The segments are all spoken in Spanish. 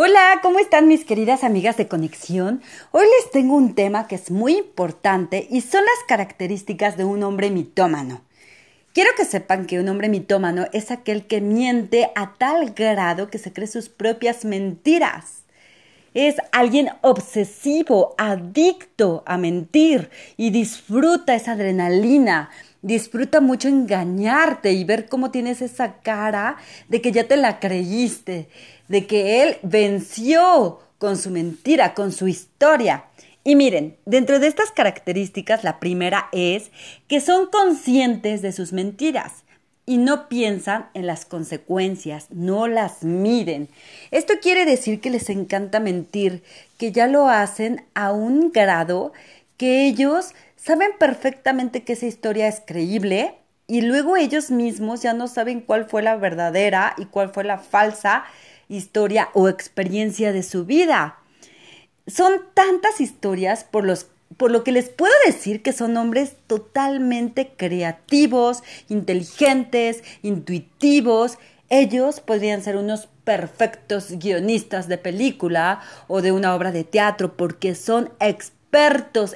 Hola, ¿cómo están mis queridas amigas de conexión? Hoy les tengo un tema que es muy importante y son las características de un hombre mitómano. Quiero que sepan que un hombre mitómano es aquel que miente a tal grado que se cree sus propias mentiras. Es alguien obsesivo, adicto a mentir y disfruta esa adrenalina, disfruta mucho engañarte y ver cómo tienes esa cara de que ya te la creíste, de que él venció con su mentira, con su historia. Y miren, dentro de estas características, la primera es que son conscientes de sus mentiras y no piensan en las consecuencias, no las miden. Esto quiere decir que les encanta mentir, que ya lo hacen a un grado que ellos saben perfectamente que esa historia es creíble y luego ellos mismos ya no saben cuál fue la verdadera y cuál fue la falsa historia o experiencia de su vida. Son tantas historias por los por lo que les puedo decir que son hombres totalmente creativos, inteligentes, intuitivos. Ellos podrían ser unos perfectos guionistas de película o de una obra de teatro porque son expertos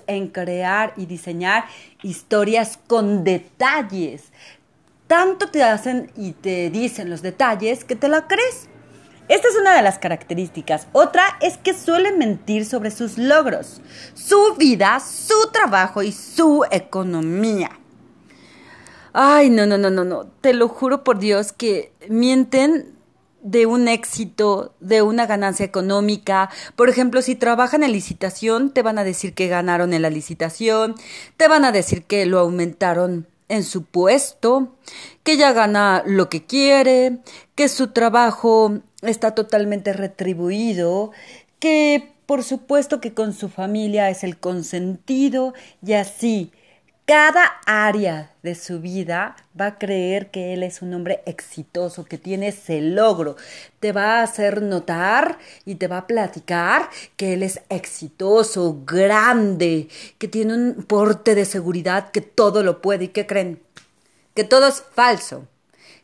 en crear y diseñar historias con detalles. Tanto te hacen y te dicen los detalles que te la crees. Esta es una de las características. Otra es que suelen mentir sobre sus logros, su vida, su trabajo y su economía. Ay, no, no, no, no, no. Te lo juro por Dios que mienten de un éxito, de una ganancia económica. Por ejemplo, si trabajan en licitación, te van a decir que ganaron en la licitación, te van a decir que lo aumentaron en su puesto, que ya gana lo que quiere, que su trabajo está totalmente retribuido, que por supuesto que con su familia es el consentido y así cada área de su vida va a creer que él es un hombre exitoso, que tiene ese logro. Te va a hacer notar y te va a platicar que él es exitoso, grande, que tiene un porte de seguridad, que todo lo puede y que creen que todo es falso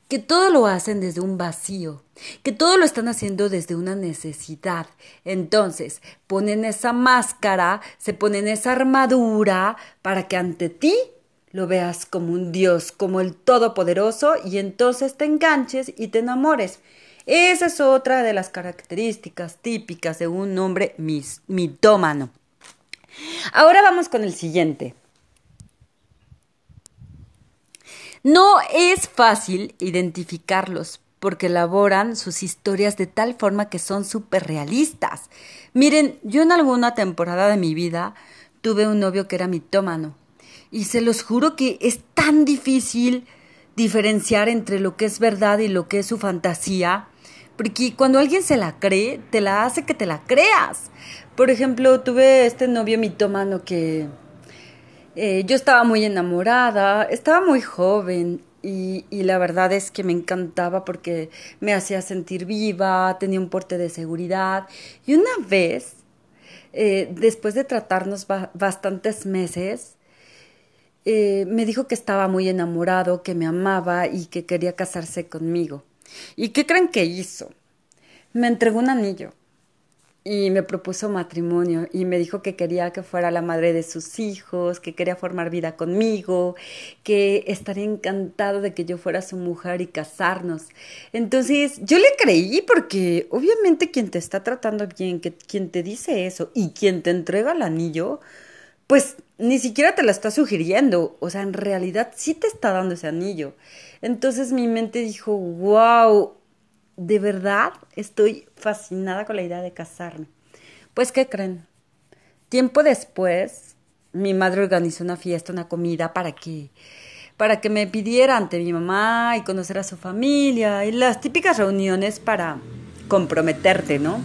que todo lo hacen desde un vacío, que todo lo están haciendo desde una necesidad. Entonces, ponen esa máscara, se ponen esa armadura para que ante ti lo veas como un Dios, como el Todopoderoso, y entonces te enganches y te enamores. Esa es otra de las características típicas de un hombre mitómano. Ahora vamos con el siguiente. No es fácil identificarlos porque elaboran sus historias de tal forma que son súper realistas. Miren, yo en alguna temporada de mi vida tuve un novio que era mitómano y se los juro que es tan difícil diferenciar entre lo que es verdad y lo que es su fantasía, porque cuando alguien se la cree, te la hace que te la creas. Por ejemplo, tuve este novio mitómano que eh, yo estaba muy enamorada, estaba muy joven y, la verdad es que me encantaba porque me hacía sentir viva, tenía un porte de seguridad. Y una vez, eh, después de tratarnos bastantes meses, eh, me dijo que estaba muy enamorado, que me amaba y que quería casarse conmigo. ¿Y qué creen que hizo? Me entregó un anillo y me propuso matrimonio y me dijo que quería que fuera la madre de sus hijos, que quería formar vida conmigo, que estaría encantado de que yo fuera su mujer y casarnos. Entonces yo le creí porque obviamente quien te está tratando bien, que quien te dice eso y quien te entrega el anillo, pues ni siquiera te la está sugiriendo, o sea, en realidad sí te está dando ese anillo. Entonces mi mente dijo, wow, de verdad estoy fascinada con la idea de casarme. Pues, ¿qué creen? Tiempo después, mi madre organizó una fiesta, una comida para que para que me pidiera ante mi mamá y conocer a su familia y las típicas reuniones para comprometerte, ¿no?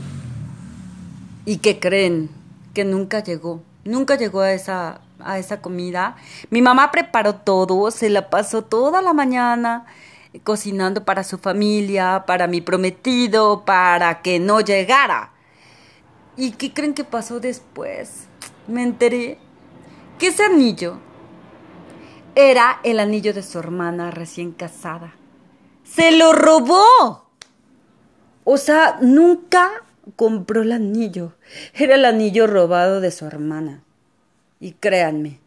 ¿Y qué creen? Que nunca llegó. Nunca llegó a esa a esa comida. Mi mamá preparó todo, se la pasó toda la mañana cocinando para su familia, para mi prometido, para que no llegara. ¿Y qué creen que pasó después? Me enteré que ese anillo era el anillo de su hermana recién casada. ¡Se lo robó! O sea, nunca compró el anillo. Era el anillo robado de su hermana. Y créanme,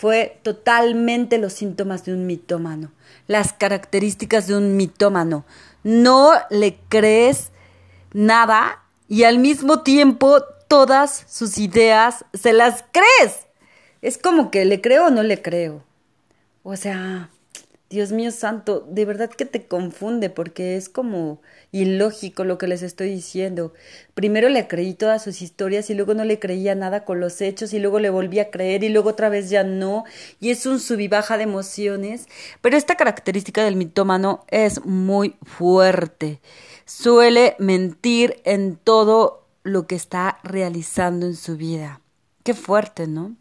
fue totalmente los síntomas de un mitómano, las características de un mitómano. No le crees nada y al mismo tiempo todas sus ideas se las crees. Es como que le creo o no le creo. O sea, Dios mío santo, de verdad que te confunde porque es como ilógico lo que les estoy diciendo. Primero le creí todas sus historias y luego no le creía nada con los hechos y luego le volví a creer y luego otra vez ya no. Y es un sub y baja de emociones. Pero esta característica del mitómano es muy fuerte. Suele mentir en todo lo que está realizando en su vida. Qué fuerte, ¿no?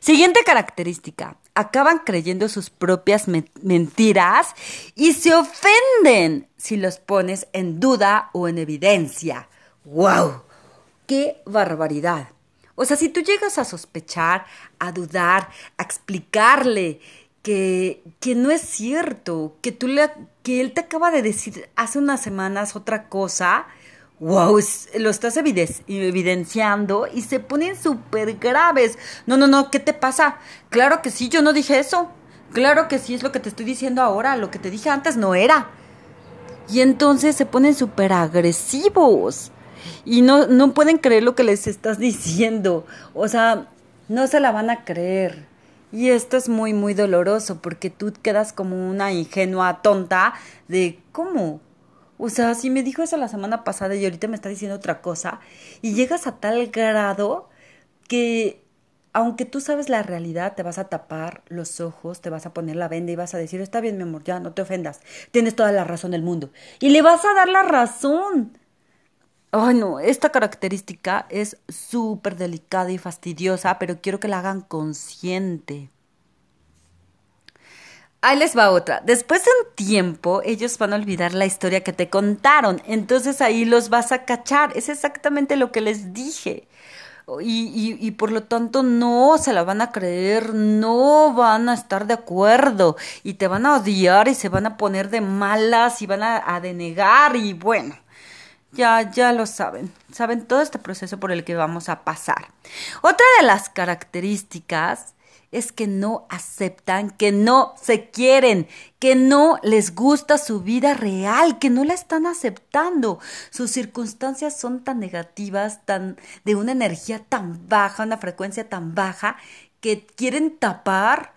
Siguiente característica. Acaban creyendo sus propias mentiras y se ofenden si los pones en duda o en evidencia. ¡Wow! ¡Qué barbaridad! O sea, si tú llegas a sospechar, a dudar, a explicarle que, que no es cierto, que, tú le, que él te acaba de decir hace unas semanas otra cosa, wow, lo estás evidenciando y se ponen súper graves. No, no, no, ¿qué te pasa? Claro que sí, yo no dije eso. Claro que sí es lo que te estoy diciendo ahora, lo que te dije antes no era. Y entonces se ponen súper agresivos y no, no pueden creer lo que les estás diciendo. O sea, no se la van a creer. Y esto es muy, muy doloroso porque tú quedas como una ingenua tonta de cómo, o sea, si me dijo eso la semana pasada y ahorita me está diciendo otra cosa, y llegas a tal grado que aunque tú sabes la realidad, te vas a tapar los ojos, te vas a poner la venda y vas a decir, está bien, mi amor, ya, no te ofendas, tienes toda la razón del mundo. Y le vas a dar la razón. Ay, no, esta característica es súper delicada y fastidiosa, pero quiero que la hagan consciente. Ahí les va otra. Después de un tiempo, ellos van a olvidar la historia que te contaron. Entonces ahí los vas a cachar. Es exactamente lo que les dije. Y, por lo tanto no se la van a creer, no van a estar de acuerdo y te van a odiar y se van a poner de malas y van a, a denegar y bueno, ya, ya lo saben, saben todo este proceso por el que vamos a pasar. Otra de las características es que no aceptan, que no se quieren, que no les gusta su vida real, que no la están aceptando. Sus circunstancias son tan negativas, tan de una energía tan baja, una frecuencia tan baja, que quieren tapar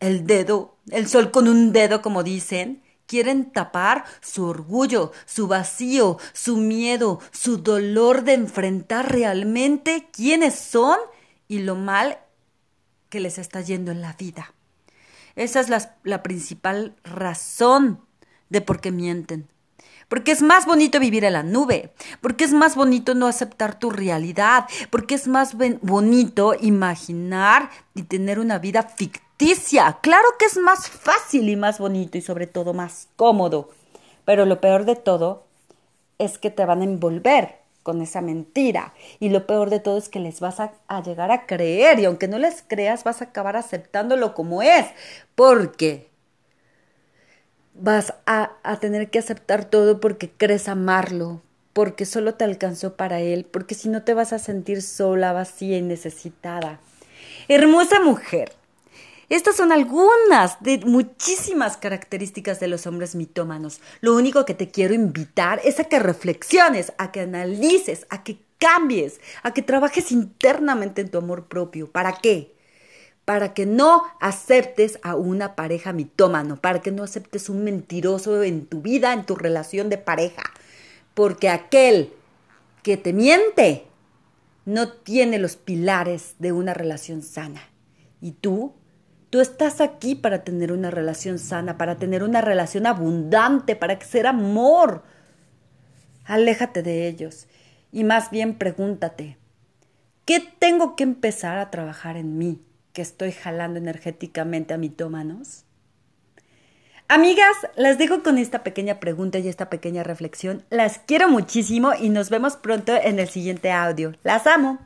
el dedo, el sol con un dedo, como dicen, quieren tapar su orgullo, su vacío, su miedo, su dolor de enfrentar realmente quiénes son y lo mal que les está yendo en la vida. Esa es la, principal razón de por qué mienten. Porque es más bonito vivir en la nube, porque es más bonito no aceptar tu realidad, porque es más bonito imaginar y tener una vida ficticia. Claro que es más fácil y más bonito y sobre todo más cómodo. Pero lo peor de todo es que te van a envolver con esa mentira. Y lo peor de todo es que les vas a, llegar a creer y aunque no les creas vas a acabar aceptándolo como es, porque vas a, a tener que aceptar todo porque crees amarlo, porque solo te alcanzó para él, porque si no te vas a sentir sola, vacía y necesitada. Hermosa mujer, estas son algunas de muchísimas características de los hombres mitómanos. Lo único que te quiero invitar es a que reflexiones, a que analices, a que cambies, a que trabajes internamente en tu amor propio. ¿Para qué? Para que no aceptes a una pareja mitómano, para que no aceptes un mentiroso en tu vida, en tu relación de pareja. Porque aquel que te miente no tiene los pilares de una relación sana. Y tú Tú estás aquí para tener una relación sana, para tener una relación abundante, para ser amor. Aléjate de ellos y más bien pregúntate, ¿qué tengo que empezar a trabajar en mí que estoy jalando energéticamente a mitómanos? Amigas, las dejo con esta pequeña pregunta y esta pequeña reflexión. Las quiero muchísimo y nos vemos pronto en el siguiente audio. Las amo.